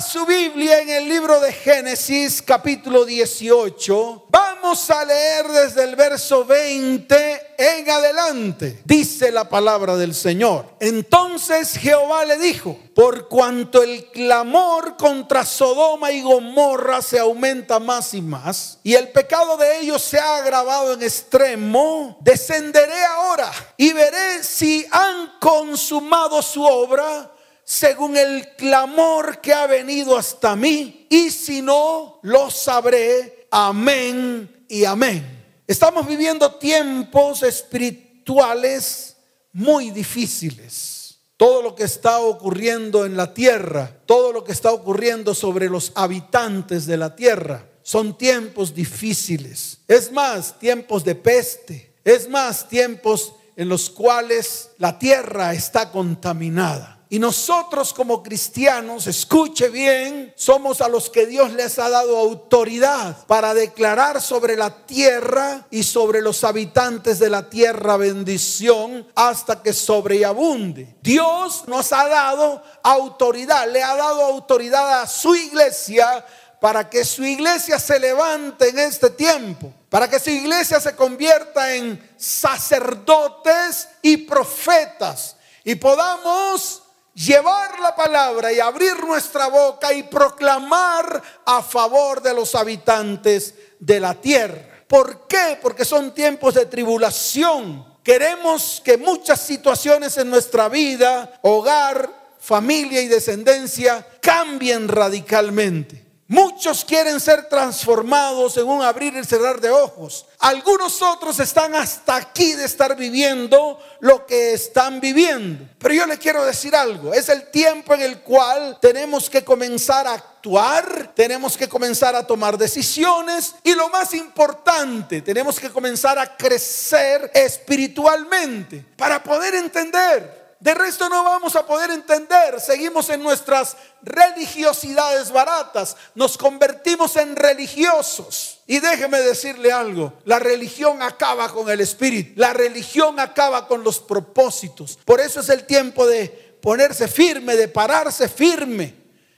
Su Biblia en el libro de Génesis capítulo 18. Vamos a leer desde el verso 20 en adelante. Dice la palabra del Señor. Entonces Jehová le dijo, por cuanto el clamor contra Sodoma y Gomorra se aumenta más y más, y el pecado de ellos se ha agravado en extremo, descenderé ahora y veré si han consumado su obra según el clamor que ha venido hasta mí, y si no, lo sabré. Amén y amén. Estamos viviendo tiempos espirituales muy difíciles. Todo lo que está ocurriendo en la tierra, todo lo que está ocurriendo sobre los habitantes de la tierra, son tiempos difíciles. Es más, tiempos de peste. Es más, tiempos en los cuales la tierra está contaminada. Y nosotros como cristianos, escuche bien, somos a los que Dios les ha dado autoridad para declarar sobre la tierra y sobre los habitantes de la tierra bendición hasta que sobreabunde. Dios nos ha dado autoridad, le ha dado autoridad a su iglesia para que su iglesia se levante en este tiempo, para que su iglesia se convierta en sacerdotes y profetas y podamos llevar la palabra y abrir nuestra boca y proclamar a favor de los habitantes de la tierra. ¿Por qué? Porque son tiempos de tribulación. Queremos que muchas situaciones en nuestra vida, hogar, familia y descendencia cambien radicalmente. Muchos quieren ser transformados en un abrir y cerrar de ojos. Algunos otros están hasta aquí de estar viviendo lo que están viviendo. Pero yo le quiero decir algo. Es el tiempo en el cual tenemos que comenzar a actuar, tenemos que comenzar a tomar decisiones y lo más importante, tenemos que comenzar a crecer espiritualmente para poder entender de resto no vamos a poder entender. Seguimos en nuestras religiosidades baratas. Nos convertimos en religiosos. Y déjeme decirle algo. La religión acaba con el espíritu. La religión acaba con los propósitos. Por eso es el tiempo de ponerse firme, de pararse firme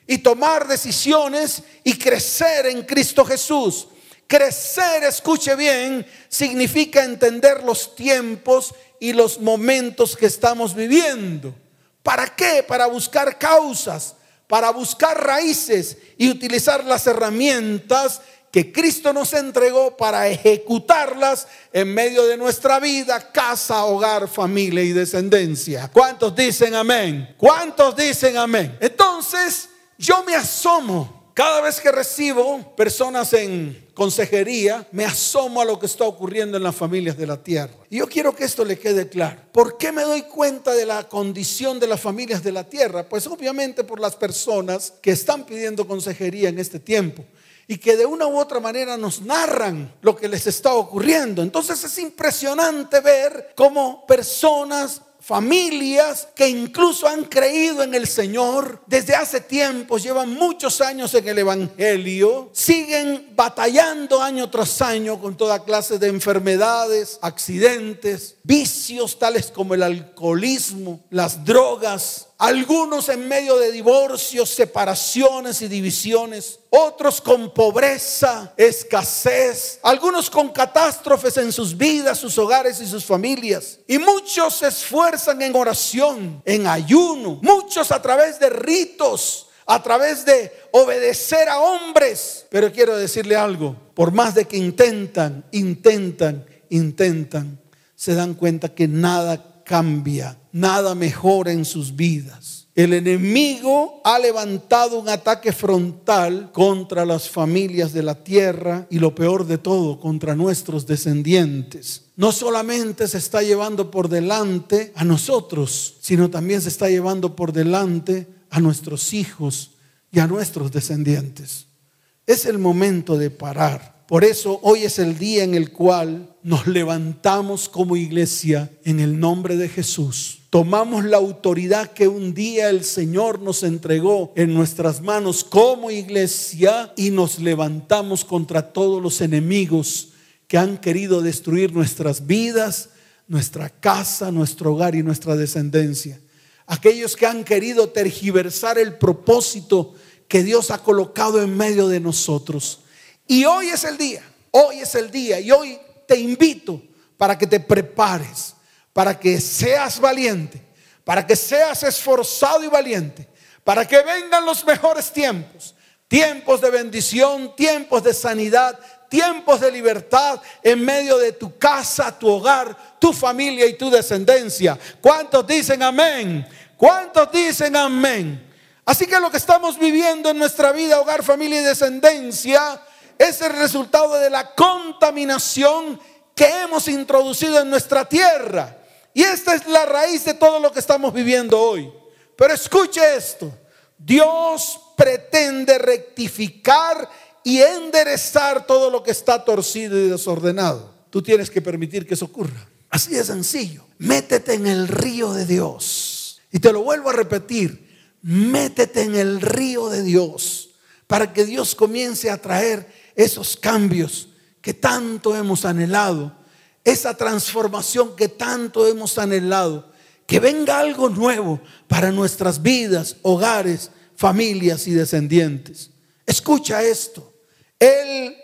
y tomar decisiones y crecer en Cristo Jesús. Crecer, escuche bien, significa entender los tiempos y los momentos que estamos viviendo. ¿Para qué? Para buscar causas, para buscar raíces y utilizar las herramientas que Cristo nos entregó para ejecutarlas en medio de nuestra vida, casa, hogar, familia y descendencia. ¿Cuántos dicen amén? ¿Cuántos dicen amén? Entonces, yo me asomo cada vez que recibo personas en consejería, me asomo a lo que está ocurriendo en las familias de la tierra. Y yo quiero que esto le quede claro. ¿Por qué me doy cuenta de la condición de las familias de la tierra? Pues obviamente por las personas que están pidiendo consejería en este tiempo y que de una u otra manera nos narran lo que les está ocurriendo. Entonces es impresionante ver cómo personas familias que incluso han creído en el Señor desde hace tiempo, llevan muchos años en el Evangelio, siguen batallando año tras año con toda clase de enfermedades, accidentes, vicios tales como el alcoholismo, las drogas, algunos en medio de divorcios, separaciones y divisiones, otros con pobreza, escasez, algunos con catástrofes en sus vidas, sus hogares y sus familias. Y muchos se esfuerzan en oración, en ayuno, muchos a través de ritos, a través de obedecer a hombres. Pero quiero decirle algo, por más de que intentan, intentan, intentan, se dan cuenta que nada cambia, nada mejora en sus vidas. El enemigo ha levantado un ataque frontal contra las familias de la tierra y lo peor de todo, contra nuestros descendientes. No solamente se está llevando por delante a nosotros, sino también se está llevando por delante a nuestros hijos y a nuestros descendientes. Es el momento de parar. Por eso hoy es el día en el cual nos levantamos como iglesia en el nombre de Jesús. Tomamos la autoridad que un día el Señor nos entregó en nuestras manos como iglesia y nos levantamos contra todos los enemigos que han querido destruir nuestras vidas, nuestra casa, nuestro hogar y nuestra descendencia. Aquellos que han querido tergiversar el propósito que Dios ha colocado en medio de nosotros. Y hoy es el día, hoy es el día y hoy te invito para que te prepares, para que seas valiente, para que seas esforzado y valiente, para que vengan los mejores tiempos, tiempos de bendición, tiempos de sanidad, tiempos de libertad en medio de tu casa, tu hogar, tu familia y tu descendencia. ¿Cuántos dicen amén? ¿Cuántos dicen amén? Así que lo que estamos viviendo en nuestra vida, hogar, familia y descendencia, es el resultado de la contaminación que hemos introducido en nuestra tierra. Y esta es la raíz de todo lo que estamos viviendo hoy. Pero escuche esto, Dios pretende rectificar y enderezar todo lo que está torcido y desordenado. Tú tienes que permitir que eso ocurra. Así de sencillo. Métete en el río de Dios. Y te lo vuelvo a repetir. Métete en el río de Dios para que Dios comience a traer esos cambios que tanto hemos anhelado, esa transformación que tanto hemos anhelado, que venga algo nuevo para nuestras vidas, hogares, familias y descendientes. Escucha esto. Él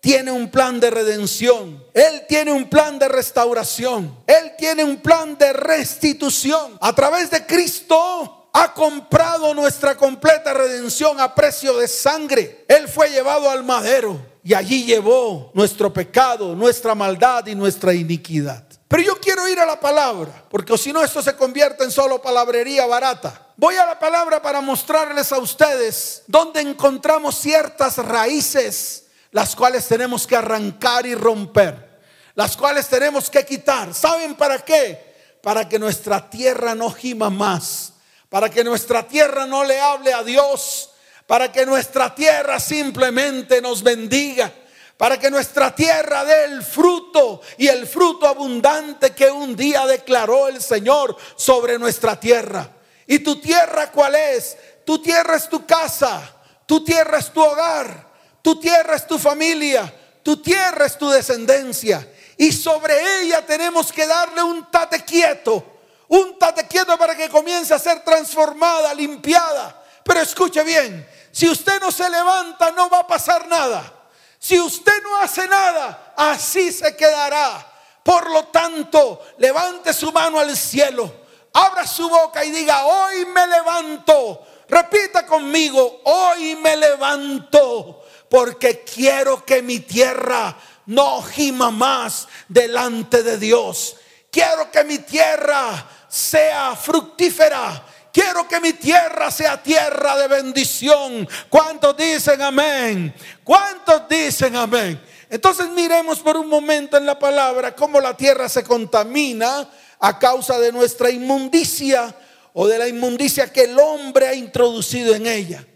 tiene un plan de redención. Él tiene un plan de restauración. Él tiene un plan de restitución. A través de Cristo ha comprado nuestra completa redención a precio de sangre. Él fue llevado al madero y allí llevó nuestro pecado, nuestra maldad y nuestra iniquidad. Pero yo quiero ir a la palabra, porque si no esto se convierte en solo palabrería barata. Voy a la palabra para mostrarles a ustedes dónde encontramos ciertas raíces, las cuales tenemos que arrancar y romper, las cuales tenemos que quitar. ¿Saben para qué? Para que nuestra tierra no gima más, para que nuestra tierra no le hable a Dios para que nuestra tierra simplemente nos bendiga, para que nuestra tierra dé el fruto y el fruto abundante que un día declaró el Señor sobre nuestra tierra. ¿Y tu tierra cuál es? Tu tierra es tu casa, tu tierra es tu hogar, tu tierra es tu familia, tu tierra es tu descendencia. Y sobre ella tenemos que darle un tate quieto, un tate quieto para que comience a ser transformada, limpiada. Pero escuche bien, si usted no se levanta, no va a pasar nada. Si usted no hace nada, así se quedará. Por lo tanto, levante su mano al cielo, abra su boca y diga, hoy me levanto. Repita conmigo, hoy me levanto porque quiero que mi tierra no gima más delante de Dios. Quiero que mi tierra sea fructífera Quiero que mi tierra sea tierra de bendición. ¿Cuántos dicen amén? ¿Cuántos dicen amén? Entonces miremos por un momento en la palabra cómo la tierra se contamina a causa de nuestra inmundicia o de la inmundicia que el hombre ha introducido en ella.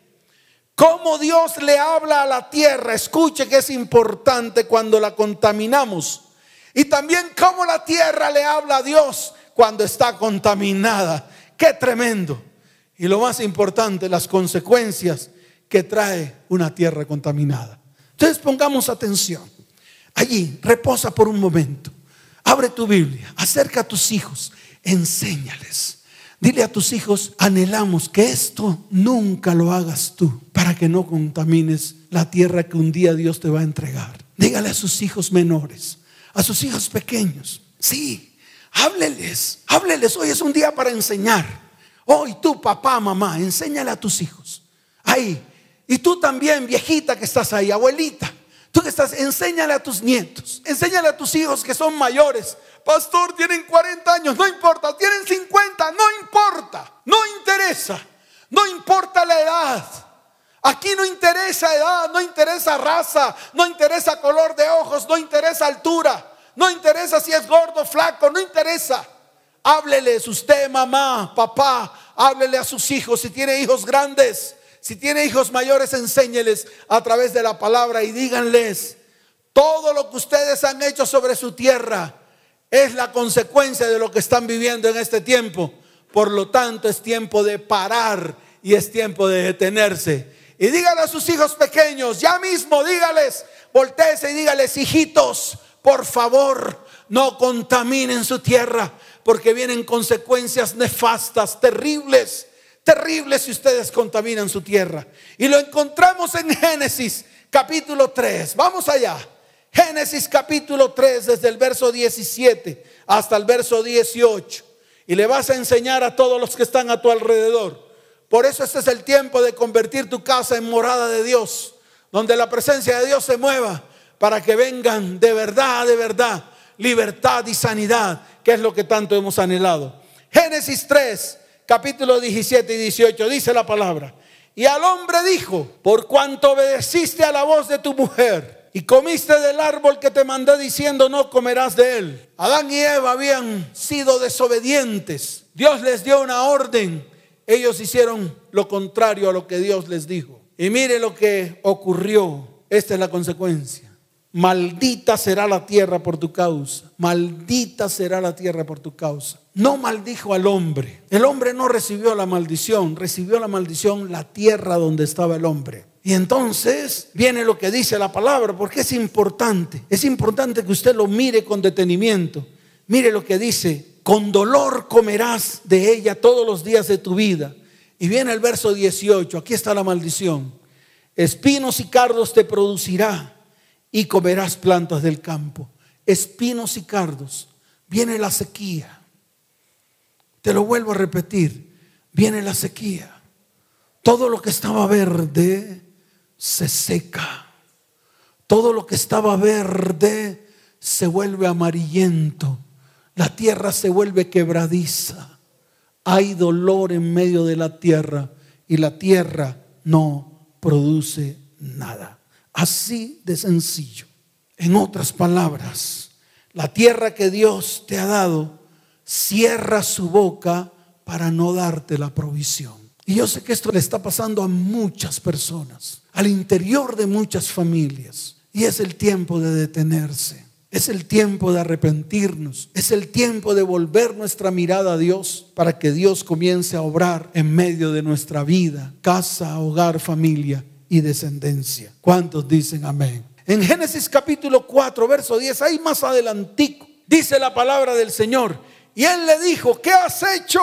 Cómo Dios le habla a la tierra, escuche que es importante cuando la contaminamos. Y también cómo la tierra le habla a Dios cuando está contaminada. Qué tremendo. Y lo más importante, las consecuencias que trae una tierra contaminada. Entonces pongamos atención. Allí, reposa por un momento. Abre tu Biblia, acerca a tus hijos, enséñales. Dile a tus hijos, anhelamos que esto nunca lo hagas tú para que no contamines la tierra que un día Dios te va a entregar. Dígale a sus hijos menores, a sus hijos pequeños, sí, Hábleles, hábleles. Hoy es un día para enseñar. Hoy tú, papá, mamá, enséñale a tus hijos. Ahí. Y tú también, viejita que estás ahí, abuelita. Tú que estás, enséñale a tus nietos. Enséñale a tus hijos que son mayores. Pastor, tienen 40 años, no importa. Tienen 50, no importa. No interesa. No importa la edad. Aquí no interesa edad, no interesa raza, no interesa color de ojos, no interesa altura. No interesa si es gordo, flaco, no interesa. Hábleles usted, mamá, papá, háblele a sus hijos. Si tiene hijos grandes, si tiene hijos mayores, enséñeles a través de la palabra y díganles, todo lo que ustedes han hecho sobre su tierra es la consecuencia de lo que están viviendo en este tiempo. Por lo tanto, es tiempo de parar y es tiempo de detenerse. Y díganle a sus hijos pequeños, ya mismo dígales, volteese y dígales, hijitos, por favor, no contaminen su tierra porque vienen consecuencias nefastas, terribles, terrible si ustedes contaminan su tierra. Y lo encontramos en Génesis capítulo 3. Vamos allá. Génesis capítulo 3, desde el verso 17 hasta el verso 18. Y le vas a enseñar a todos los que están a tu alrededor. Por eso este es el tiempo de convertir tu casa en morada de Dios, donde la presencia de Dios se mueva para que vengan de verdad, de verdad, libertad y sanidad, que es lo que tanto hemos anhelado. Génesis 3, capítulo 17 y 18, dice la palabra. Y al hombre dijo, por cuanto obedeciste a la voz de tu mujer y comiste del árbol que te mandé diciendo no comerás de él. Adán y Eva habían sido desobedientes. Dios les dio una orden. Ellos hicieron lo contrario a lo que Dios les dijo. Y mire lo que ocurrió. Esta es la consecuencia. Maldita será la tierra por tu causa. Maldita será la tierra por tu causa. No maldijo al hombre. El hombre no recibió la maldición. Recibió la maldición la tierra donde estaba el hombre. Y entonces viene lo que dice la palabra, porque es importante. Es importante que usted lo mire con detenimiento. Mire lo que dice. Con dolor comerás de ella todos los días de tu vida. Y viene el verso 18. Aquí está la maldición. Espinos y cardos te producirá y comerás plantas del campo, espinos y cardos. Viene la sequía. Te lo vuelvo a repetir, viene la sequía. Todo lo que estaba verde se seca. Todo lo que estaba verde se vuelve amarillento. La tierra se vuelve quebradiza. Hay dolor en medio de la tierra y la tierra no produce nada. Así de sencillo. En otras palabras, la tierra que Dios te ha dado cierra su boca para no darte la provisión. Y yo sé que esto le está pasando a muchas personas, al interior de muchas familias. Y es el tiempo de detenerse. Es el tiempo de arrepentirnos. Es el tiempo de volver nuestra mirada a Dios para que Dios comience a obrar en medio de nuestra vida, casa, hogar, familia y descendencia. ¿Cuántos dicen amén? En Génesis capítulo 4, verso 10, ahí más adelantico, dice la palabra del Señor. Y él le dijo, ¿qué has hecho?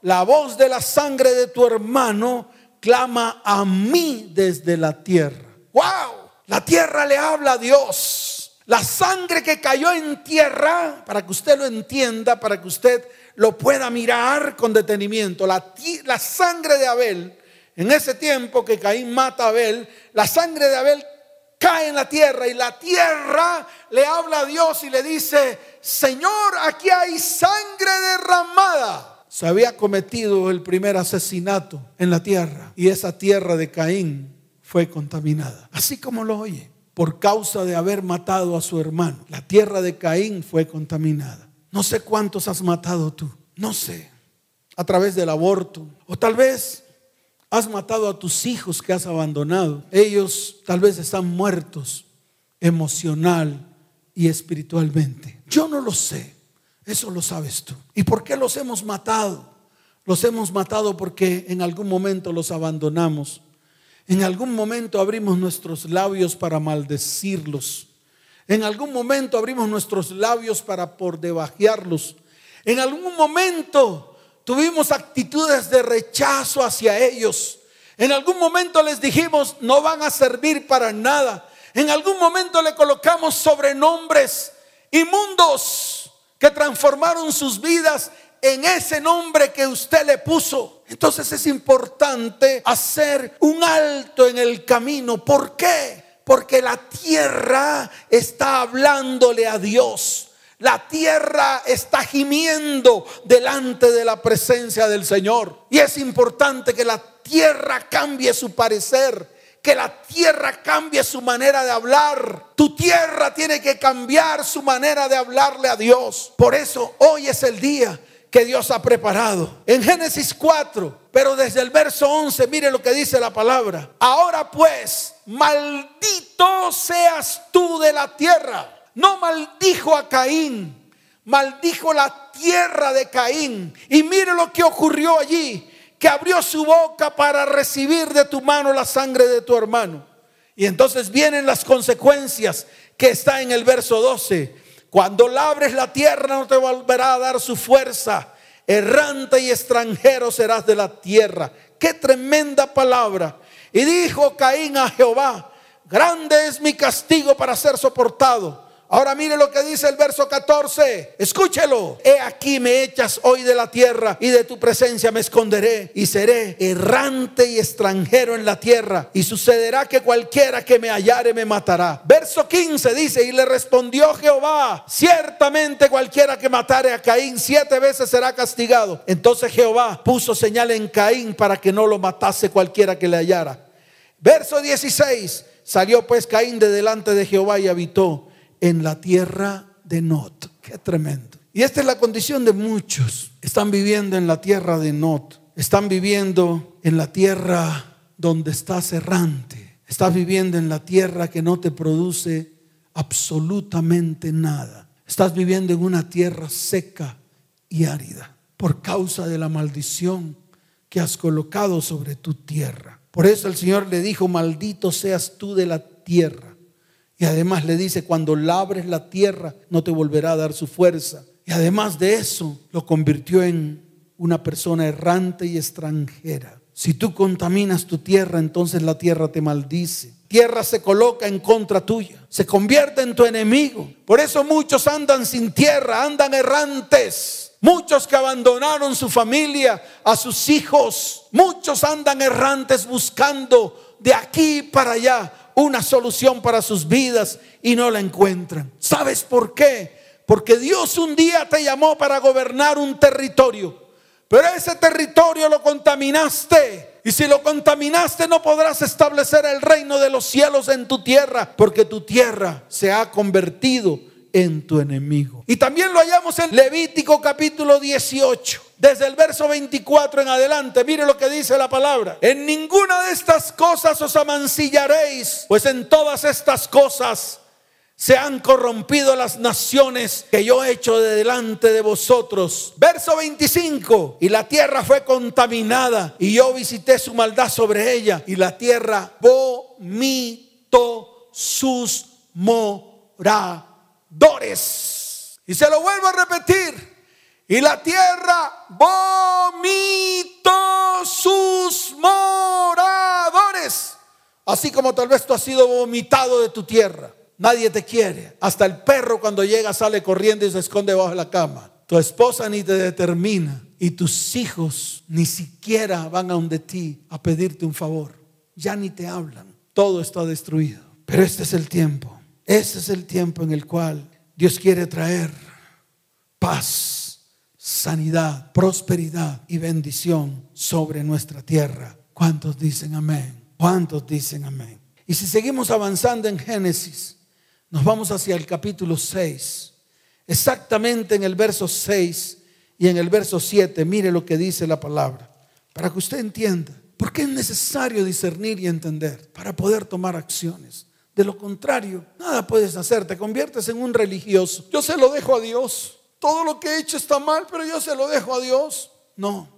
La voz de la sangre de tu hermano clama a mí desde la tierra. ¡Wow! La tierra le habla a Dios. La sangre que cayó en tierra, para que usted lo entienda, para que usted lo pueda mirar con detenimiento, la, sangre de Abel en ese tiempo que Caín mata a Abel, la sangre de Abel cae en la tierra y la tierra le habla a Dios y le dice, Señor, aquí hay sangre derramada. Se había cometido el primer asesinato en la tierra y esa tierra de Caín fue contaminada. Así como lo oye, por causa de haber matado a su hermano, la tierra de Caín fue contaminada. No sé cuántos has matado tú, no sé, a través del aborto o tal vez Has matado a tus hijos que has abandonado. Ellos tal vez están muertos emocional y espiritualmente. Yo no lo sé. Eso lo sabes tú. ¿Y por qué los hemos matado? Los hemos matado porque en algún momento los abandonamos. En algún momento abrimos nuestros labios para maldecirlos. En algún momento abrimos nuestros labios para por debajearlos. En algún momento tuvimos actitudes de rechazo hacia ellos. En algún momento les dijimos, no van a servir para nada. En algún momento le colocamos sobrenombres inmundos que transformaron sus vidas en ese nombre que usted le puso. Entonces es importante hacer un alto en el camino. ¿Por qué? Porque la tierra está hablándole a Dios. La tierra está gimiendo delante de la presencia del Señor. Y es importante que la tierra cambie su parecer que la tierra cambie su manera de hablar. Tu tierra tiene que cambiar su manera de hablarle a Dios. Por eso hoy es el día que Dios ha preparado. En Génesis 4, pero desde el verso 11, mire lo que dice la palabra. Ahora pues, maldito seas tú de la tierra no maldijo a Caín, maldijo la tierra de Caín. Y mire lo que ocurrió allí, que abrió su boca para recibir de tu mano la sangre de tu hermano. Y entonces vienen las consecuencias que está en el verso 12. Cuando labres la tierra no te volverá a dar su fuerza. errante y extranjero serás de la tierra. Qué tremenda palabra. Y dijo Caín a Jehová, grande es mi castigo para ser soportado. Ahora mire lo que dice el verso 14. Escúchelo. He aquí me echas hoy de la tierra y de tu presencia me esconderé y seré errante y extranjero en la tierra. Y sucederá que cualquiera que me hallare me matará. Verso 15 dice, y le respondió Jehová, ciertamente cualquiera que matare a Caín siete veces será castigado. Entonces Jehová puso señal en Caín para que no lo matase cualquiera que le hallara. Verso 16, salió pues Caín de delante de Jehová y habitó en la tierra de Not. Qué tremendo. Y esta es la condición de muchos. Están viviendo en la tierra de Not. Están viviendo en la tierra donde estás errante. Estás viviendo en la tierra que no te produce absolutamente nada. Estás viviendo en una tierra seca y árida por causa de la maldición que has colocado sobre tu tierra. Por eso el Señor le dijo, maldito seas tú de la tierra y además le dice, cuando labres la tierra, no te volverá a dar su fuerza. Y además de eso, lo convirtió en una persona errante y extranjera. Si tú contaminas tu tierra, entonces la tierra te maldice. Tierra se coloca en contra tuya, se convierte en tu enemigo. Por eso muchos andan sin tierra, andan errantes. Muchos que abandonaron su familia, a sus hijos. Muchos andan errantes buscando de aquí para allá una solución para sus vidas y no la encuentran. ¿Sabes por qué? Porque Dios un día te llamó para gobernar un territorio, pero ese territorio lo contaminaste. Y si lo contaminaste no podrás establecer el reino de los cielos en tu tierra, porque tu tierra se ha convertido en tu enemigo. Y también lo hallamos en Levítico capítulo 18. Desde el verso 24 en adelante, mire lo que dice la palabra. En ninguna de estas cosas os amancillaréis, pues en todas estas cosas se han corrompido las naciones que yo he hecho de delante de vosotros. Verso 25. Y la tierra fue contaminada y yo visité su maldad sobre ella y la tierra vomitó sus moradores. Y se lo vuelvo a repetir. Y la tierra vomitó sus moradores. Así como tal vez tú has sido vomitado de tu tierra. Nadie te quiere. Hasta el perro cuando llega sale corriendo y se esconde bajo la cama. Tu esposa ni te determina. Y tus hijos ni siquiera van a donde ti a pedirte un favor. Ya ni te hablan. Todo está destruido. Pero este es el tiempo. Este es el tiempo en el cual Dios quiere traer paz sanidad, prosperidad y bendición sobre nuestra tierra. ¿Cuántos dicen amén? ¿Cuántos dicen amén? Y si seguimos avanzando en Génesis, nos vamos hacia el capítulo 6, exactamente en el verso 6 y en el verso 7, mire lo que dice la palabra, para que usted entienda. ¿Por qué es necesario discernir y entender para poder tomar acciones? De lo contrario, nada puedes hacer, te conviertes en un religioso. Yo se lo dejo a Dios todo lo que he hecho está mal, pero yo se lo dejo a Dios. No,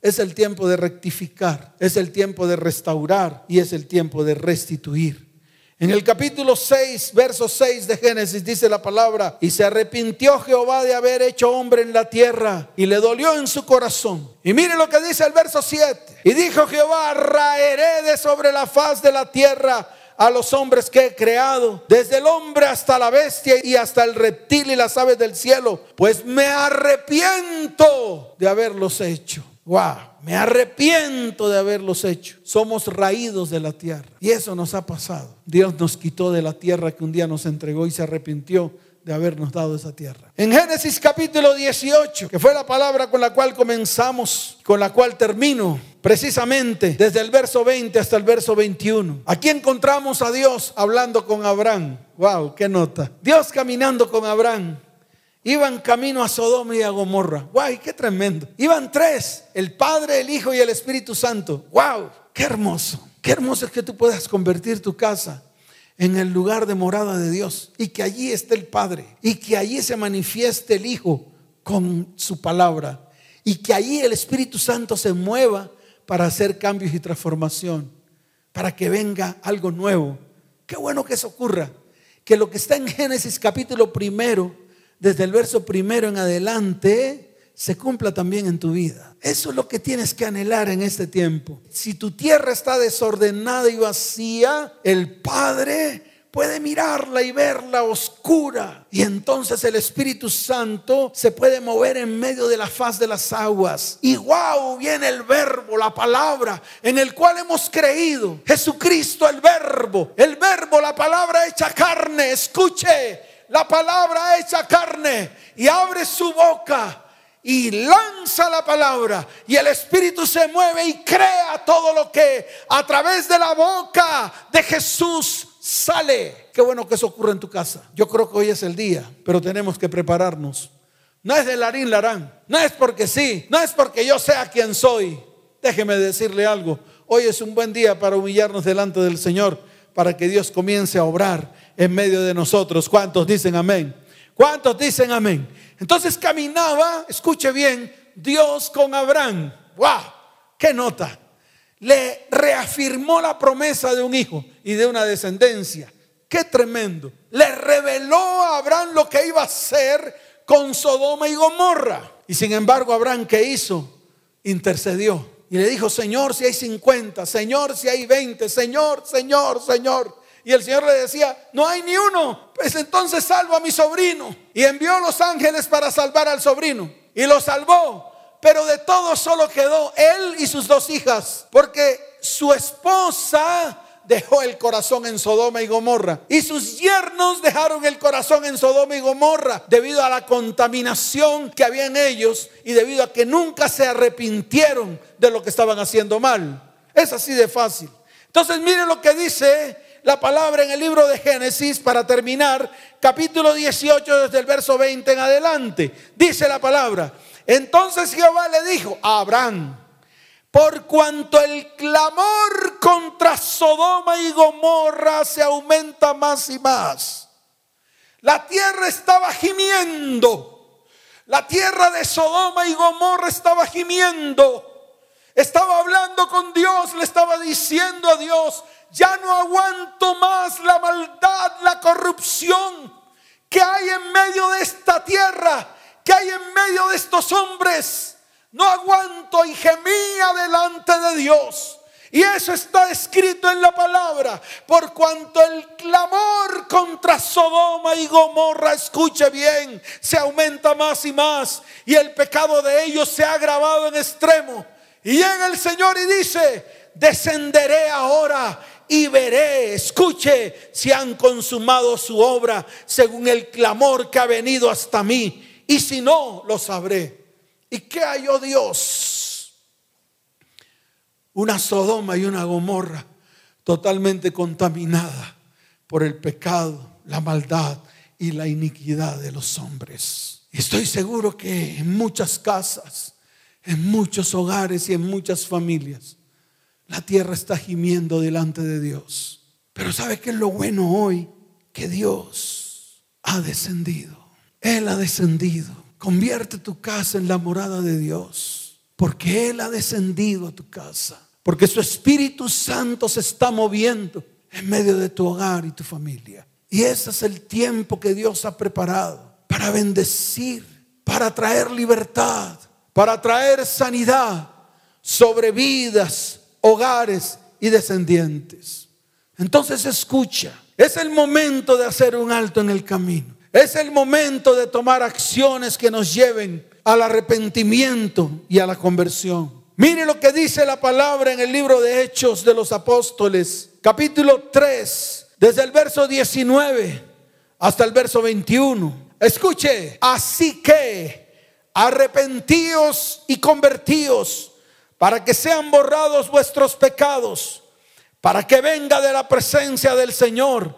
es el tiempo de rectificar, es el tiempo de restaurar y es el tiempo de restituir. En el capítulo 6, verso 6 de Génesis dice la palabra, y se arrepintió Jehová de haber hecho hombre en la tierra y le dolió en su corazón. Y mire lo que dice el verso 7. Y dijo Jehová, raeré de sobre la faz de la tierra a los hombres que he creado, desde el hombre hasta la bestia y hasta el reptil y las aves del cielo, pues me arrepiento de haberlos hecho. Wow, me arrepiento de haberlos hecho. Somos raídos de la tierra y eso nos ha pasado. Dios nos quitó de la tierra que un día nos entregó y se arrepintió de habernos dado esa tierra. En Génesis capítulo 18, que fue la palabra con la cual comenzamos, con la cual termino, precisamente desde el verso 20 hasta el verso 21. Aquí encontramos a Dios hablando con Abraham. Wow, qué nota. Dios caminando con Abraham. Iban camino a Sodoma y a Gomorra. Wow, qué tremendo. Iban tres, el Padre, el Hijo y el Espíritu Santo. Wow, qué hermoso. Qué hermoso es que tú puedas convertir tu casa en el lugar de morada de Dios y que allí esté el Padre y que allí se manifieste el Hijo con su palabra y que allí el Espíritu Santo se mueva para hacer cambios y transformación, para que venga algo nuevo. Qué bueno que eso ocurra, que lo que está en Génesis capítulo primero, desde el verso primero en adelante, se cumpla también en tu vida. Eso es lo que tienes que anhelar en este tiempo. Si tu tierra está desordenada y vacía, el Padre puede mirarla y verla oscura. Y entonces el Espíritu Santo se puede mover en medio de la faz de las aguas. Y wow, viene el verbo, la palabra en el cual hemos creído. Jesucristo el verbo, el verbo, la palabra hecha carne. Escuche, la palabra hecha carne y abre su boca y lanza la palabra y el Espíritu se mueve y crea todo lo que a través de la boca de Jesús sale. Qué bueno que eso ocurra en tu casa. Yo creo que hoy es el día, pero tenemos que prepararnos. No es de larín larán, no es porque sí, no es porque yo sea quien soy. Déjeme decirle algo. Hoy es un buen día para humillarnos delante del Señor, para que Dios comience a obrar en medio de nosotros. ¿Cuántos dicen amén? ¿Cuántos dicen amén? Entonces caminaba, escuche bien, Dios con Abraham. ¡Wow! ¡Qué nota! Le reafirmó la promesa de un hijo y de una descendencia. ¡Qué tremendo! Le reveló a Abraham lo que iba a hacer con Sodoma y Gomorra. Y sin embargo, Abraham, ¿qué hizo? Intercedió. Y le dijo, Señor, si hay 50, Señor, si hay 20, Señor, Señor, Señor. Y el Señor le decía, no hay ni uno, pues entonces salvo a mi sobrino. Y envió los ángeles para salvar al sobrino. Y lo salvó. Pero de todo solo quedó él y sus dos hijas. Porque su esposa dejó el corazón en Sodoma y Gomorra. Y sus yernos dejaron el corazón en Sodoma y Gomorra debido a la contaminación que había en ellos y debido a que nunca se arrepintieron de lo que estaban haciendo mal. Es así de fácil. Entonces mire lo que dice la palabra en el libro de Génesis para terminar, capítulo 18 desde el verso 20 en adelante. Dice la palabra, entonces Jehová le dijo a Abraham, por cuanto el clamor contra Sodoma y Gomorra se aumenta más y más. La tierra estaba gimiendo. La tierra de Sodoma y Gomorra estaba gimiendo. Estaba hablando con Dios, le estaba diciendo a Dios, ya no aguanto más la maldad, la corrupción que hay en medio de esta tierra, que hay en medio de estos hombres. No aguanto y gemía delante de Dios. Y eso está escrito en la palabra. Por cuanto el clamor contra Sodoma y Gomorra, escuche bien, se aumenta más y más. Y el pecado de ellos se ha agravado en extremo. Y llega el Señor y dice, descenderé ahora y veré, escuche, si han consumado su obra según el clamor que ha venido hasta mí. Y si no, lo sabré. ¿Y qué halló Dios? Una Sodoma y una Gomorra totalmente contaminada por el pecado, la maldad y la iniquidad de los hombres. Estoy seguro que en muchas casas, en muchos hogares y en muchas familias, la tierra está gimiendo delante de Dios. Pero ¿sabe qué es lo bueno hoy? Que Dios ha descendido. Él ha descendido. Convierte tu casa en la morada de Dios. Porque Él ha descendido a tu casa. Porque su Espíritu Santo se está moviendo en medio de tu hogar y tu familia. Y ese es el tiempo que Dios ha preparado para bendecir, para traer libertad, para traer sanidad sobre vidas, hogares y descendientes. Entonces escucha, es el momento de hacer un alto en el camino. Es el momento de tomar acciones que nos lleven al arrepentimiento y a la conversión. Mire lo que dice la palabra en el libro de Hechos de los Apóstoles, capítulo 3, desde el verso 19 hasta el verso 21. Escuche, así que arrepentíos y convertíos para que sean borrados vuestros pecados, para que venga de la presencia del Señor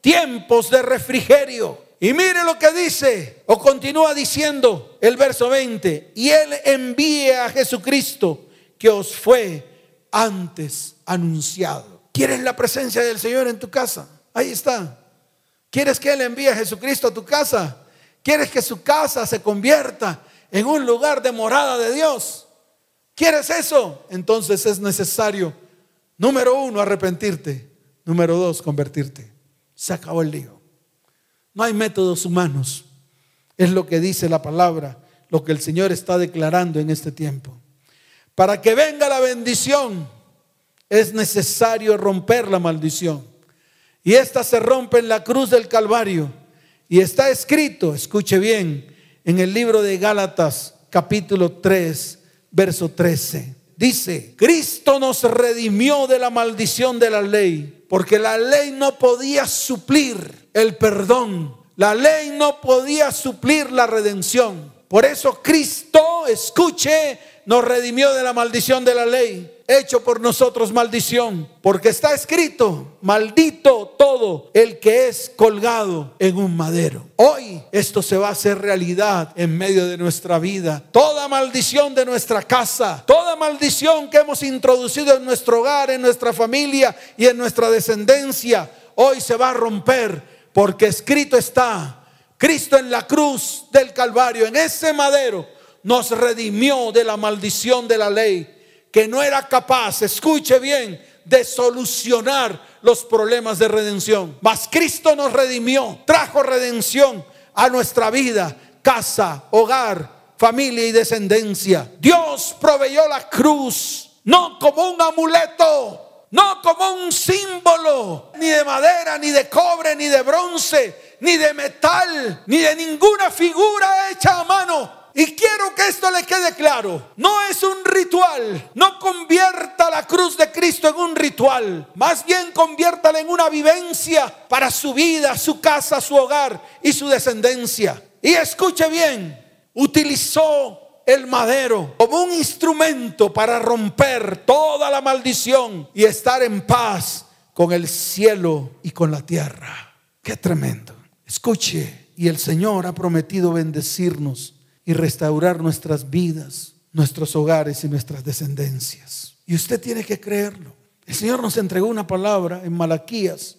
tiempos de refrigerio. Y mire lo que dice, o continúa diciendo el verso 20, y Él envíe a Jesucristo que os fue antes anunciado. ¿Quieres la presencia del Señor en tu casa? Ahí está. ¿Quieres que Él envíe a Jesucristo a tu casa? ¿Quieres que su casa se convierta en un lugar de morada de Dios? ¿Quieres eso? Entonces es necesario, número uno, arrepentirte. Número dos, convertirte. Se acabó el lío. No hay métodos humanos. Es lo que dice la palabra. lo que el Señor está declarando en este tiempo. Para que venga la bendición, es necesario romper la maldición. Y esta se rompe en la cruz del Calvario. Y está escrito, escuche bien, en el libro de Gálatas capítulo 3, verso 13. Dice, Cristo nos redimió de la maldición de la ley, porque la ley no podía suplir el perdón. La ley no podía suplir la redención. Por eso Cristo, escuche, nos redimió de la maldición de la ley, hecho por nosotros maldición, porque está escrito, maldito todo el que es colgado en un madero. Hoy esto se va a hacer realidad en medio de nuestra vida. Toda maldición de nuestra casa, toda maldición que hemos introducido en nuestro hogar, en nuestra familia y en nuestra descendencia, hoy se va a romper, porque escrito está, Cristo en la cruz del Calvario, en ese madero, nos redimió de la maldición de la ley, que no era capaz, escuche bien, de solucionar los problemas de redención. Mas Cristo nos redimió, trajo redención a nuestra vida, casa, hogar, familia y descendencia. Dios proveyó la cruz, no como un amuleto, no como un símbolo, ni de madera, ni de cobre, ni de bronce, ni de metal, ni de ninguna figura hecha a mano y quiero que esto le quede claro. No es un ritual. No convierta la cruz de Cristo en un ritual. Más bien conviértala en una vivencia para su vida, su casa, su hogar y su descendencia. Y escuche bien, utilizó el madero como un instrumento para romper toda la maldición y estar en paz con el cielo y con la tierra. Qué tremendo. Escuche, y el Señor ha prometido bendecirnos y restaurar nuestras vidas, nuestros hogares y nuestras descendencias. Y usted tiene que creerlo. El Señor nos entregó una palabra en Malaquías,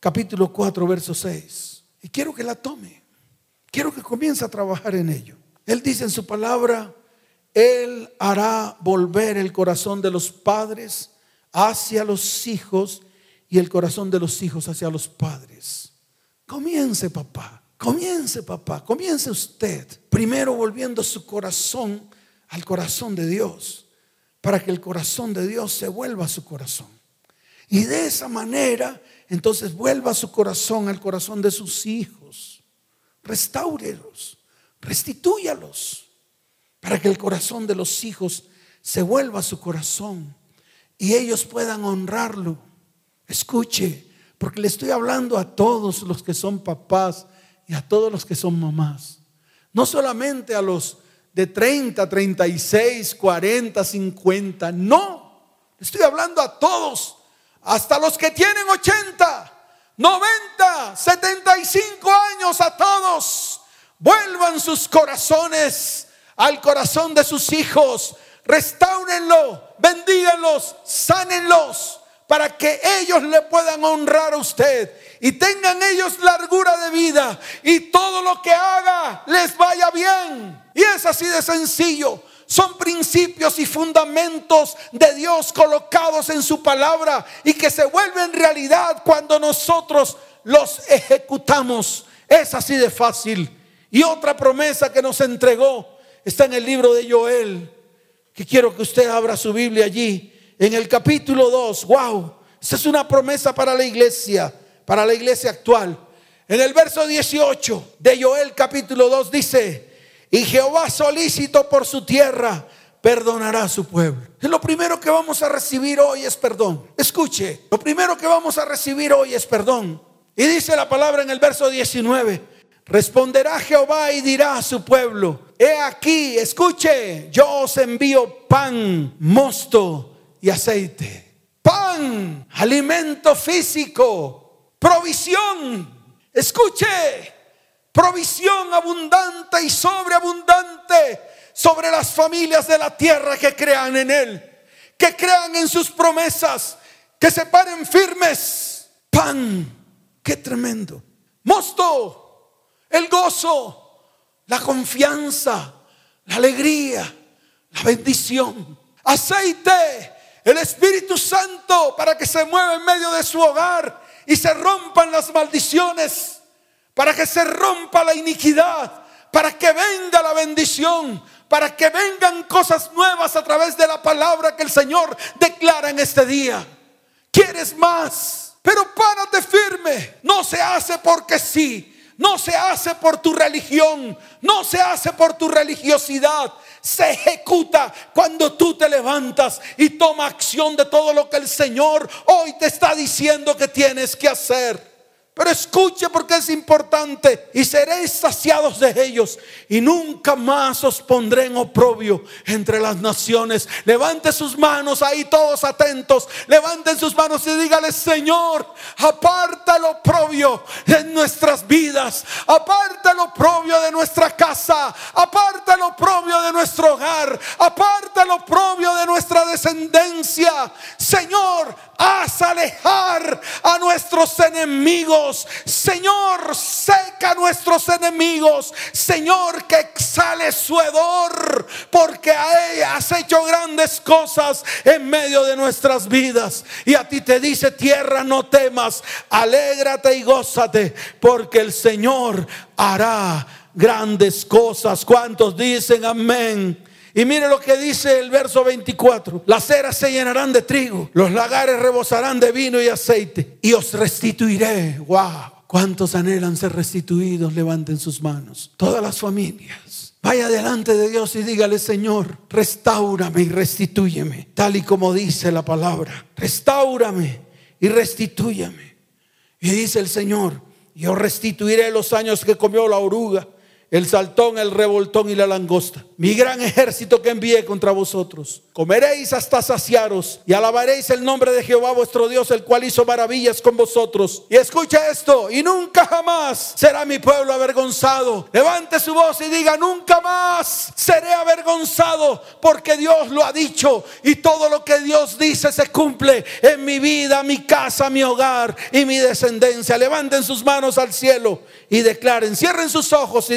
capítulo 4, verso 6. Y quiero que la tome. Quiero que comience a trabajar en ello. Él dice en su palabra, Él hará volver el corazón de los padres hacia los hijos y el corazón de los hijos hacia los padres. Comience, papá. Comience, papá, comience usted, primero volviendo su corazón al corazón de Dios, para que el corazón de Dios se vuelva a su corazón. Y de esa manera, entonces vuelva su corazón al corazón de sus hijos. Restáurelos, restitúyalos, para que el corazón de los hijos se vuelva a su corazón y ellos puedan honrarlo. Escuche, porque le estoy hablando a todos los que son papás y a todos los que son mamás. No solamente a los de 30, 36, 40, 50. No, estoy hablando a todos. Hasta los que tienen 80, 90, 75 años, a todos. Vuelvan sus corazones al corazón de sus hijos. Restáurenlo, bendíganlos, sánenlos para que ellos le puedan honrar a usted y tengan ellos largura de vida y todo lo que haga les vaya bien. Y es así de sencillo. Son principios y fundamentos de Dios colocados en su palabra y que se vuelven realidad cuando nosotros los ejecutamos. Es así de fácil. Y otra promesa que nos entregó está en el libro de Joel, que quiero que usted abra su Biblia allí, en el capítulo 2. Wow, esta es una promesa para la iglesia para la iglesia actual. En el verso 18 de Joel capítulo 2 dice, y Jehová solícito por su tierra, perdonará a su pueblo. Lo primero que vamos a recibir hoy es perdón. Escuche, lo primero que vamos a recibir hoy es perdón. Y dice la palabra en el verso 19, responderá Jehová y dirá a su pueblo, he aquí, escuche, yo os envío pan, mosto y aceite. Pan, alimento físico, Provisión. Escuche. Provisión abundante y sobreabundante sobre las familias de la tierra que crean en Él. Que crean en sus promesas. Que se paren firmes. Pan. Qué tremendo. Mosto. El gozo. La confianza. La alegría. La bendición. Aceite. El Espíritu Santo para que se mueva en medio de su hogar y se rompan las maldiciones, para que se rompa la iniquidad, para que venga la bendición, para que vengan cosas nuevas a través de la palabra que el Señor declara en este día. ¿Quieres más? Pero párate firme. No se hace porque sí. No se hace por tu religión. No se hace por tu religiosidad. Se ejecuta cuando tú te levantas y toma acción de todo lo que el Señor hoy te está diciendo que tienes que hacer. Pero escuche porque es importante y seréis saciados de ellos y nunca más os pondré en oprobio entre las naciones. Levante sus manos ahí todos atentos. Levanten sus manos y dígale, Señor, aparta el oprobio de nuestras vidas. Aparta el oprobio de nuestra casa. Aparta el oprobio de nuestro hogar. Aparta el oprobio de nuestra descendencia. Señor, haz alejar a nuestros enemigos. Señor, seca a nuestros enemigos. Señor, que exhale su hedor, porque a ella has hecho grandes cosas en medio de nuestras vidas. Y a ti te dice, tierra, no temas, alégrate y gózate, porque el Señor hará grandes cosas. ¿Cuántos dicen amén? Y mire lo que dice el verso 24. Las eras se llenarán de trigo, los lagares rebosarán de vino y aceite, y os restituiré. Wow. ¿Cuántos anhelan ser restituidos? Levanten sus manos. Todas las familias. Vaya delante de Dios y dígale, Señor, restaurame y restitúyeme, tal y como dice la palabra. Restaurame y restitúyame. Y dice el Señor, yo restituiré los años que comió la oruga el saltón, el revoltón y la langosta. Mi gran ejército que envié contra vosotros. Comeréis hasta saciaros y alabaréis el nombre de Jehová vuestro Dios, el cual hizo maravillas con vosotros. Y escucha esto, y nunca jamás será mi pueblo avergonzado. Levante su voz y diga, nunca más seré avergonzado, porque Dios lo ha dicho y todo lo que Dios dice se cumple en mi vida, mi casa, mi hogar y mi descendencia. Levanten sus manos al cielo y declaren, cierren sus ojos y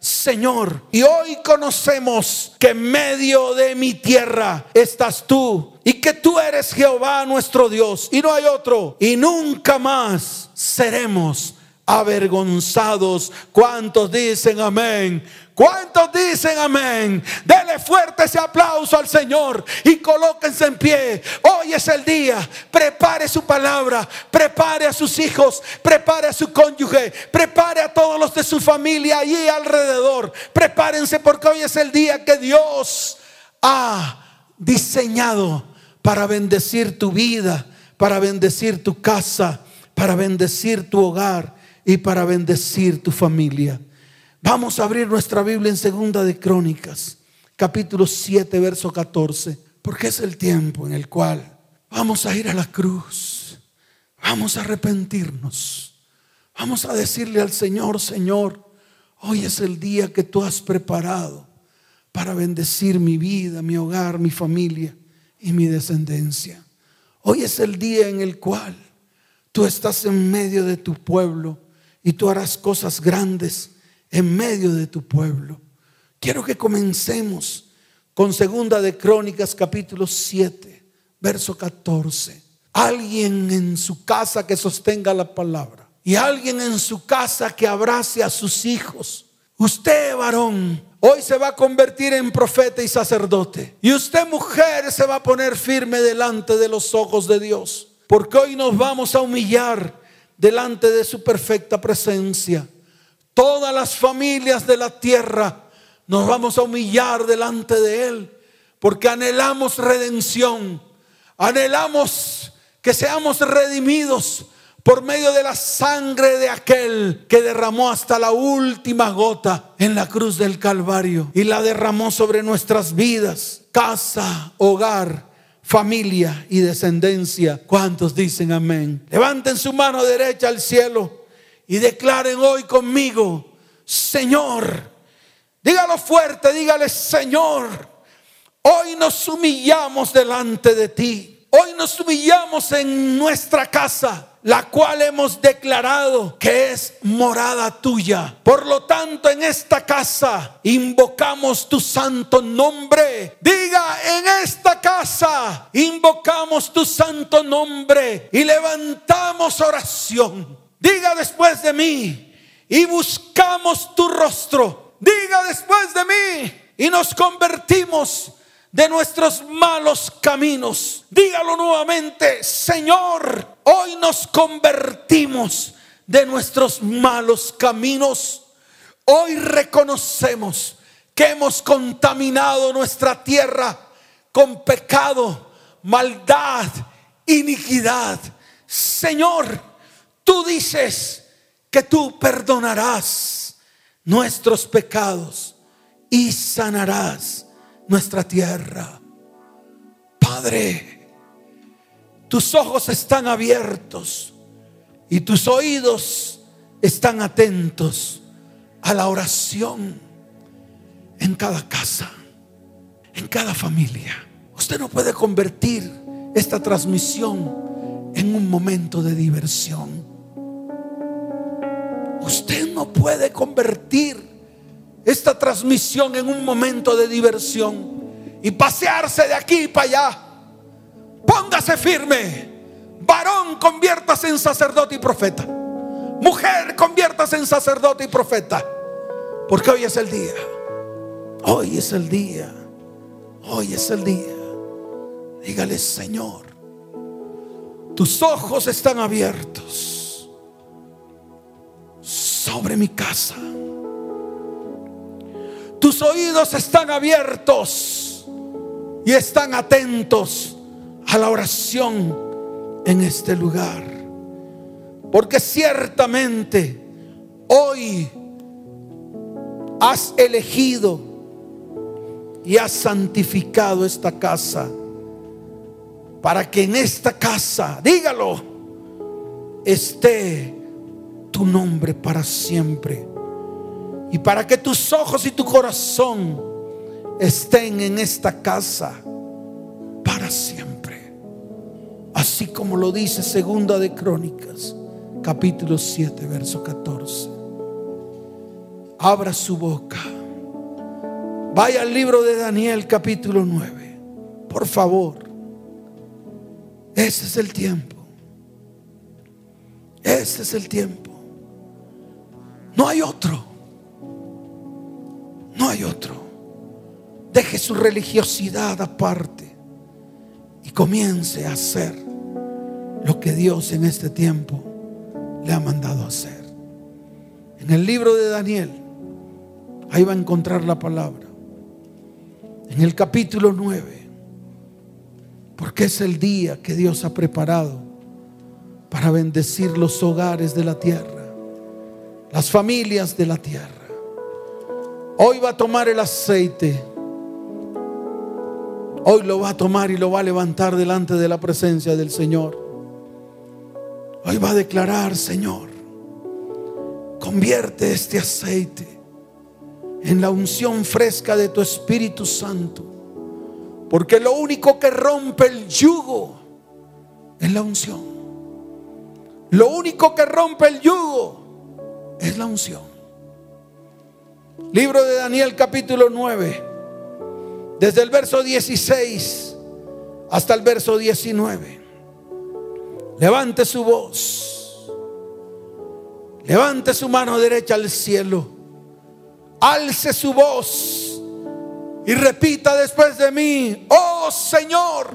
Señor, y hoy conocemos que en medio de mi tierra estás tú y que tú eres Jehová nuestro Dios y no hay otro y nunca más seremos avergonzados. ¿Cuántos dicen amén? ¿Cuántos dicen amén? Dele fuerte ese aplauso al Señor y colóquense en pie. Hoy es el día. Prepare su palabra, prepare a sus hijos, prepare a su cónyuge, prepare a todos los de su familia allí alrededor. Prepárense porque hoy es el día que Dios ha diseñado para bendecir tu vida, para bendecir tu casa, para bendecir tu hogar y para bendecir tu familia. Vamos a abrir nuestra Biblia en Segunda de Crónicas, capítulo 7, verso 14, porque es el tiempo en el cual vamos a ir a la cruz, vamos a arrepentirnos, vamos a decirle al Señor, Señor, hoy es el día que tú has preparado para bendecir mi vida, mi hogar, mi familia y mi descendencia. Hoy es el día en el cual tú estás en medio de tu pueblo y tú harás cosas grandes en medio de tu pueblo. Quiero que comencemos con segunda de Crónicas capítulo 7, verso 14. Alguien en su casa que sostenga la palabra y alguien en su casa que abrace a sus hijos. Usted, varón, hoy se va a convertir en profeta y sacerdote. Y usted, mujer, se va a poner firme delante de los ojos de Dios. Porque hoy nos vamos a humillar delante de su perfecta presencia todas las familias de la tierra nos vamos a humillar delante de Él, porque anhelamos redención, anhelamos que seamos redimidos por medio de la sangre de aquel que derramó hasta la última gota en la cruz del Calvario y la derramó sobre nuestras vidas, casa, hogar, familia y descendencia. ¿Cuántos dicen amén? Levanten su mano derecha al cielo y declaren hoy conmigo, Señor, dígalo fuerte, dígale, Señor, hoy nos humillamos delante de ti. Hoy nos humillamos en nuestra casa, la cual hemos declarado que es morada tuya. Por lo tanto, en esta casa invocamos tu santo nombre. Diga, en esta casa invocamos tu santo nombre y levantamos oración Diga después de mí, y buscamos tu rostro. Diga después de mí y nos convertimos de nuestros malos caminos. Dígalo nuevamente, Señor, hoy nos convertimos de nuestros malos caminos. Hoy reconocemos que hemos contaminado nuestra tierra con pecado, maldad, iniquidad. Señor, tú dices que tú perdonarás nuestros pecados y sanarás nuestra tierra. Padre, tus ojos están abiertos y tus oídos están atentos a la oración en cada casa, en cada familia. Usted no puede convertir esta transmisión en un momento de diversión. Usted no puede convertir esta transmisión en un momento de diversión y pasearse de aquí para allá. Póngase firme. Varón, conviértase en sacerdote y profeta. Mujer, conviértase en sacerdote y profeta. Porque hoy es el día. Hoy es el día. Hoy es el día. Dígale, Señor, tus ojos están abiertos sobre mi casa. Tus oídos están abiertos y están atentos a la oración en este lugar. Porque ciertamente hoy has elegido y has santificado esta casa para que en esta casa, dígalo, esté tu nombre para siempre. Y para que tus ojos y tu corazón estén en esta casa para siempre. Así como lo dice Segunda de Crónicas, capítulo 7, verso 14. Abra su boca. Vaya al libro de Daniel, capítulo 9. Por favor. Ese es el tiempo. Ese es el tiempo. No hay otro. No hay otro. Deje su religiosidad aparte y comience a hacer lo que Dios en este tiempo le ha mandado hacer. En el libro de Daniel, ahí va a encontrar la palabra. En el capítulo 9, porque es el día que Dios ha preparado para bendecir los hogares de la tierra, las familias de la tierra. Hoy va a tomar el aceite. Hoy lo va a tomar y lo va a levantar delante de la presencia del Señor. Hoy va a declarar, Señor, convierte este aceite en la unción fresca de tu Espíritu Santo. Porque lo único que rompe el yugo es la unción. Lo único que rompe el yugo es la unción. Libro de Daniel capítulo 9, desde el verso 16 hasta el verso 19. Levante su voz, levante su mano derecha al cielo, alce su voz y repita después de mí, oh Señor,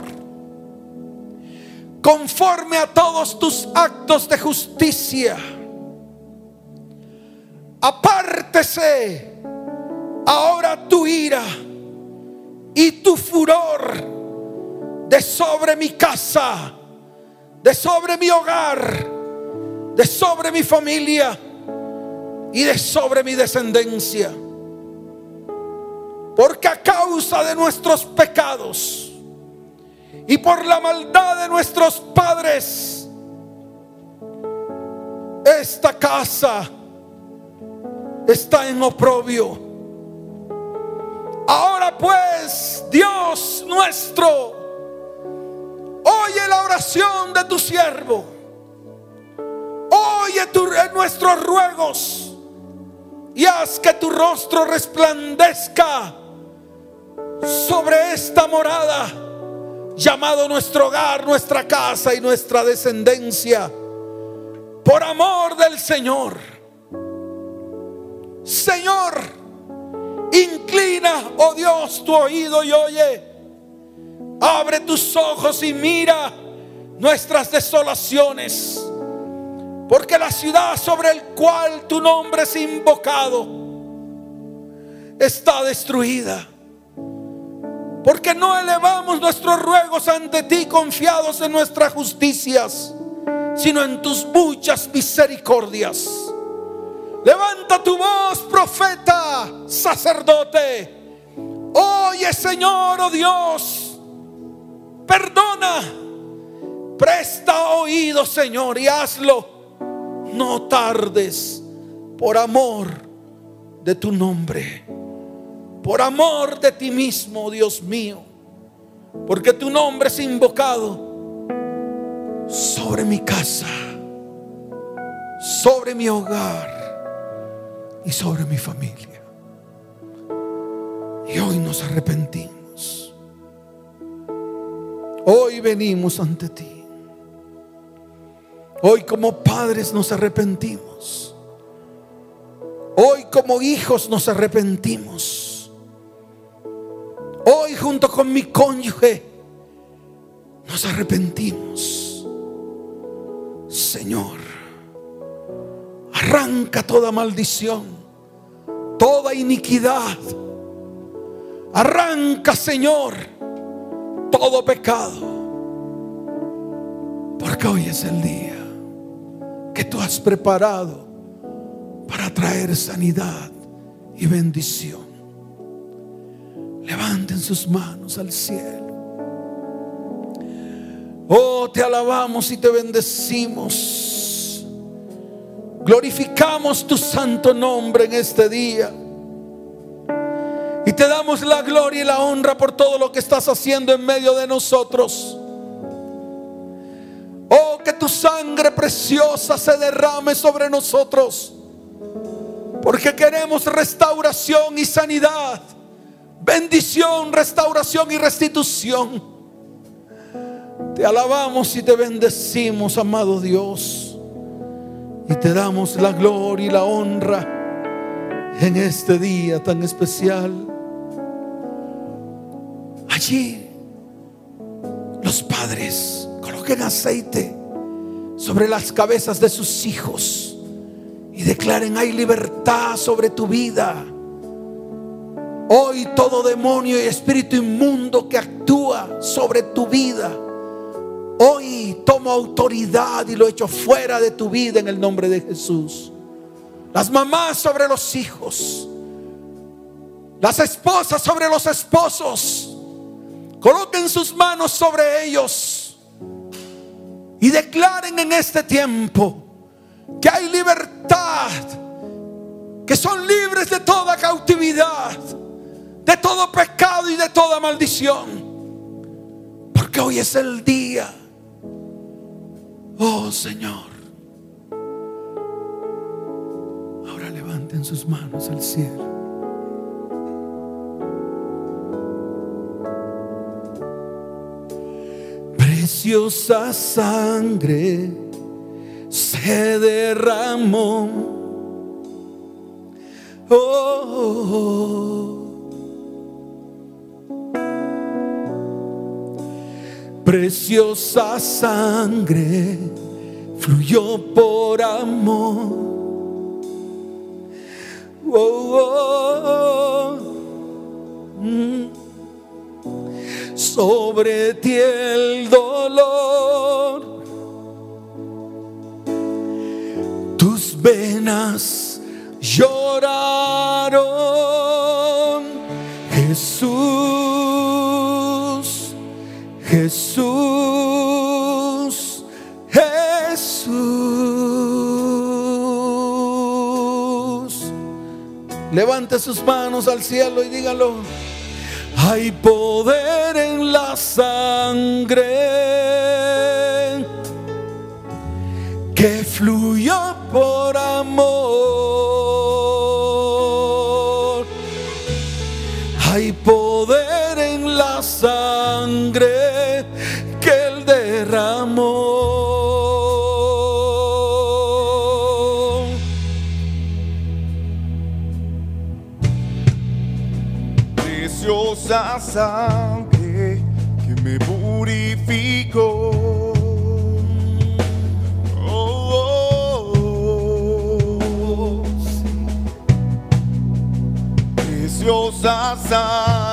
conforme a todos tus actos de justicia, apártese ahora tu ira y tu furor de sobre mi casa, de sobre mi hogar, de sobre mi familia y de sobre mi descendencia. Porque a causa de nuestros pecados y por la maldad de nuestros padres, esta casa está en oprobio. Ahora pues, Dios nuestro, oye la oración de tu siervo. Oye tu, nuestros ruegos y haz que tu rostro resplandezca sobre esta morada llamado nuestro hogar, nuestra casa y nuestra descendencia. Por amor del Señor Señor, inclina, oh Dios, tu oído y oye. Abre tus ojos y mira nuestras desolaciones. Porque la ciudad sobre el cual tu nombre es invocado está destruida. Porque no elevamos nuestros ruegos ante ti confiados en nuestras justicias, sino en tus muchas misericordias. Levanta tu voz, profeta, sacerdote. Oye, Señor, oh Dios, perdona. Presta oído, Señor, y hazlo no tardes por amor de tu nombre, por amor de ti mismo, Dios mío, porque tu nombre es invocado sobre mi casa, sobre mi hogar y sobre mi familia. Y hoy nos arrepentimos. Hoy venimos ante ti. Hoy como padres nos arrepentimos. Hoy como hijos nos arrepentimos. Hoy junto con mi cónyuge nos arrepentimos. Señor, arranca toda maldición, toda iniquidad. Arranca, Señor, todo pecado. Porque hoy es el día que tú has preparado para traer sanidad y bendición. Levanten sus manos al cielo. Oh, te alabamos y te bendecimos. Glorificamos tu santo nombre en este día. Y te damos la gloria y la honra por todo lo que estás haciendo en medio de nosotros. Oh, que tu sangre preciosa se derrame sobre nosotros. Porque queremos restauración y sanidad. Bendición, restauración y restitución. Te alabamos y te bendecimos, amado Dios. Y te damos la gloria y la honra en este día tan especial. Allí los padres coloquen aceite sobre las cabezas de sus hijos y declaren, hay libertad sobre tu vida. Hoy todo demonio y espíritu inmundo que actúa sobre tu vida, hoy tomo autoridad y lo echo fuera de tu vida en el nombre de Jesús. Las mamás sobre los hijos, las esposas sobre los esposos, coloquen sus manos sobre ellos y declaren en este tiempo que hay libertad, que son libres de toda cautividad, de todo pecado y de toda maldición. Porque hoy es el día, oh Señor. Ahora levanten sus manos al cielo. preciosa sangre se derramó. Oh, preciosa sangre fluyó por amor. Oh, oh, oh. Mm sobre ti el dolor. Tus venas lloraron, Jesús, Jesús, Jesús. Levante sus manos al cielo y dígalo. Hay poder en la sangre que fluyó por amor. Hay poder en la sangre sangre que me purificó. Oh, oh, oh, sí. Preciosa sangre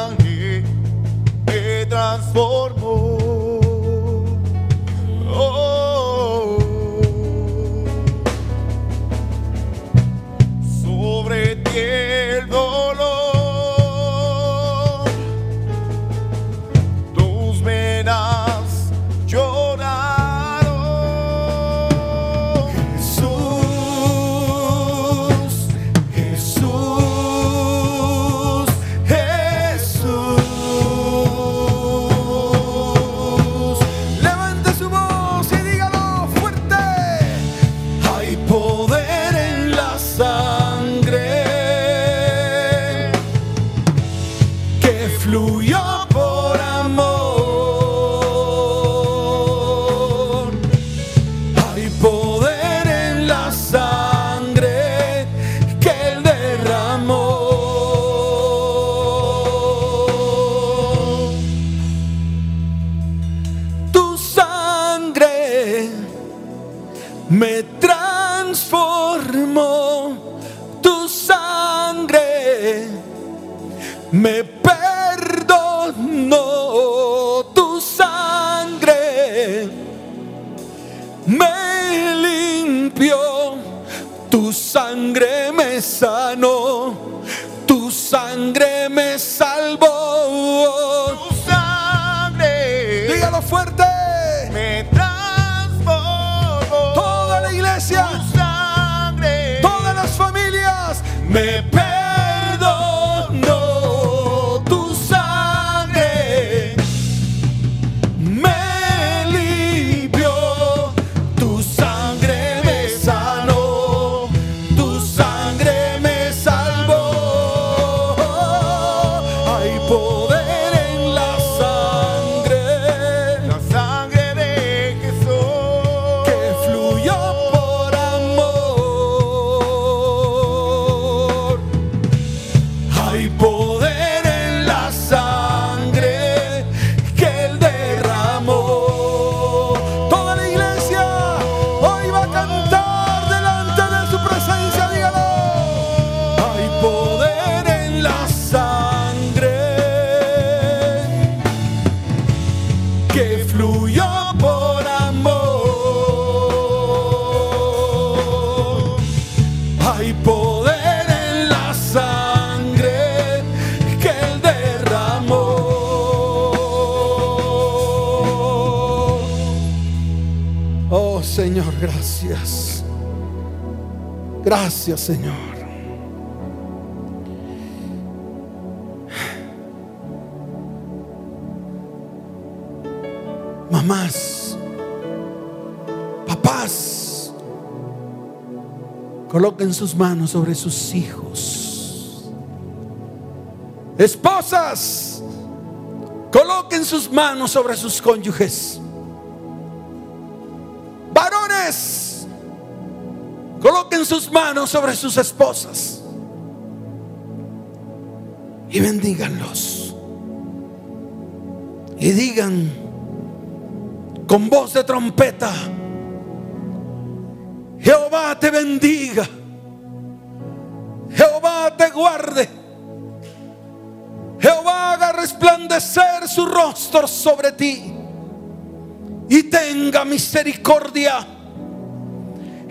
me transformó tu sangre, me perdonó tu sangre, me limpió, tu sangre me sanó, tu sangre me salvó. Me Señor, gracias. Gracias Señor. Mamás, papás, coloquen sus manos sobre sus hijos. Esposas, coloquen sus manos sobre sus cónyuges. Coloquen sus manos sobre sus esposas y bendíganlos. Y digan con voz de trompeta, Jehová te bendiga, Jehová te guarde, Jehová haga resplandecer su rostro sobre ti y tenga misericordia.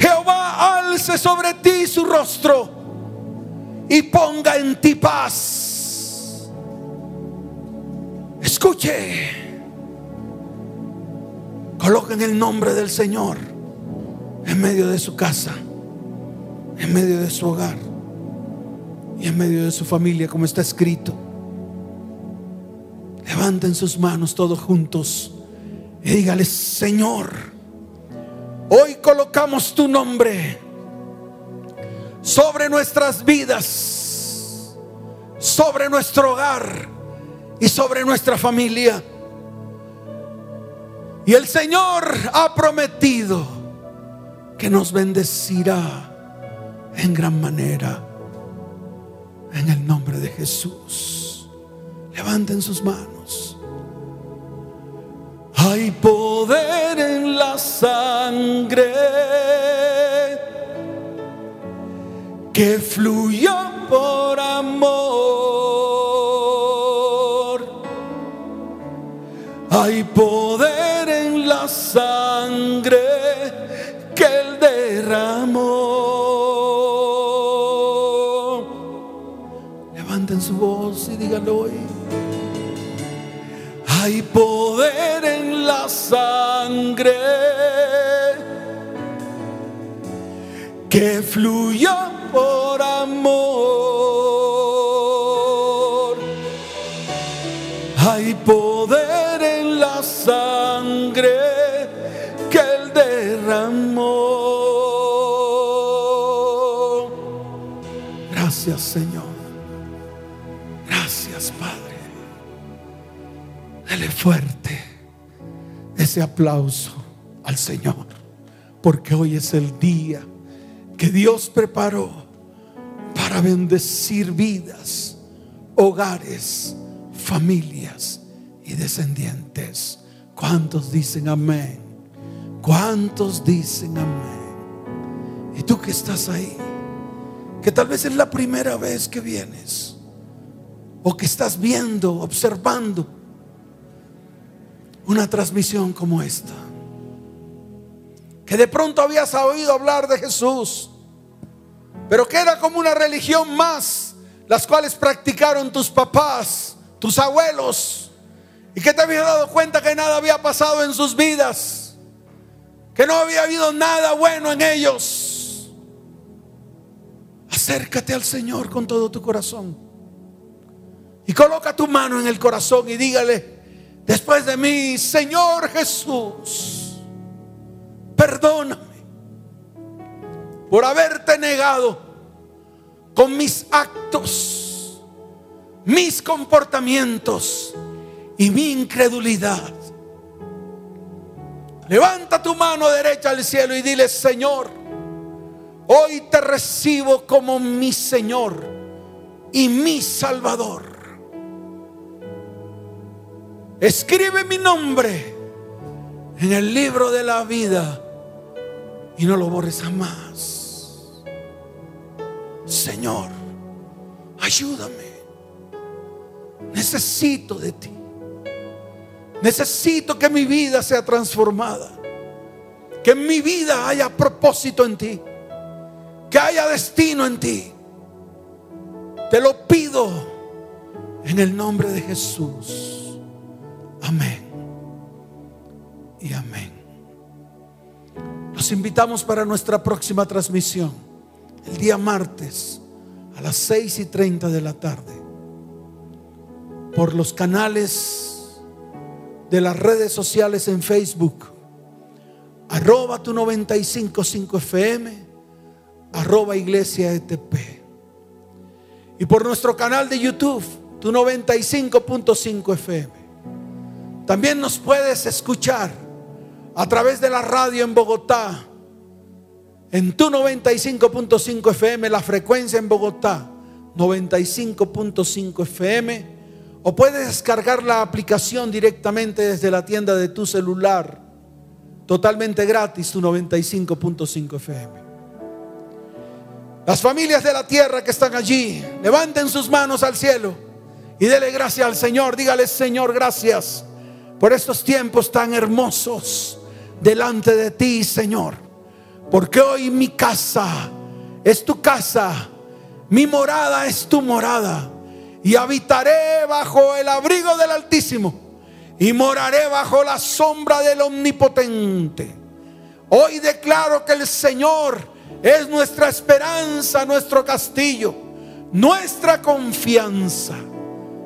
Jehová alce sobre ti su rostro y ponga en ti paz. Escuche. Coloquen el nombre del Señor en medio de su casa, en medio de su hogar y en medio de su familia, como está escrito. Levanten sus manos todos juntos y dígale, Señor, hoy colocamos tu nombre sobre nuestras vidas, sobre nuestro hogar y sobre nuestra familia. Y el Señor ha prometido que nos bendecirá en gran manera. En el nombre de Jesús. Levanten sus manos. Hay poder en la sangre que fluyó por amor. Hay poder en la sangre que él derramó. Levanten su voz y díganlo hoy. Hay poder en la sangre que fluyó por amor. Hay poder en la sangre que él derramó. Gracias Señor. Fuerte ese aplauso al Señor. Porque hoy es el día que Dios preparó para bendecir vidas, hogares, familias y descendientes. ¿Cuántos dicen amén? ¿Cuántos dicen amén? Y tú que estás ahí, que tal vez es la primera vez que vienes, o que estás viendo, observando una transmisión como esta, que de pronto habías oído hablar de Jesús, pero que era como una religión más, las cuales practicaron tus papás, tus abuelos, y que te habías dado cuenta que nada había pasado en sus vidas, que no había habido nada bueno en ellos. Acércate al Señor con todo tu corazón y coloca tu mano en el corazón y dígale, después de mí, Señor Jesús, perdóname por haberte negado con mis actos, mis comportamientos y mi incredulidad. Levanta tu mano derecha al cielo y dile, Señor, hoy te recibo como mi Señor y mi Salvador. Escribe mi nombre en el libro de la vida y no lo borres jamás. Señor, ayúdame. Necesito de ti. Necesito que mi vida sea transformada. Que en mi vida haya propósito en ti. Que haya destino en ti. Te lo pido en el nombre de Jesús. Amén. Y amén. Los invitamos para nuestra próxima transmisión. El día martes a las 6 y 30 de la tarde. Por los canales de las redes sociales en Facebook. Arroba tu 955 FM. Arroba Iglesia ETP. Y por nuestro canal de YouTube, tu 95.5 FM. También nos puedes escuchar a través de la radio en Bogotá. En tu 95.5 FM, la frecuencia en Bogotá, 95.5 FM o puedes descargar la aplicación directamente desde la tienda de tu celular. Totalmente gratis, tu 95.5 FM. Las familias de la tierra que están allí, levanten sus manos al cielo y dele gracias al Señor. Dígale, Señor, gracias por estos tiempos tan hermosos delante de ti, Señor. Porque hoy mi casa es tu casa, mi morada es tu morada y habitaré bajo el abrigo del Altísimo y moraré bajo la sombra del Omnipotente. Hoy declaro que el Señor es nuestra esperanza, nuestro castillo, nuestra confianza.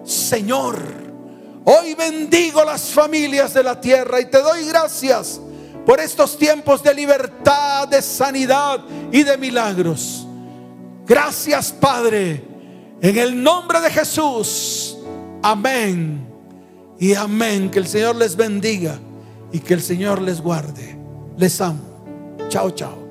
Señor, hoy bendigo las familias de la tierra y te doy gracias por estos tiempos de libertad, de sanidad y de milagros. Gracias, Padre en el nombre de Jesús. Amén. Y amén. Que el Señor les bendiga y que el Señor les guarde. Les amo. Chao, chao.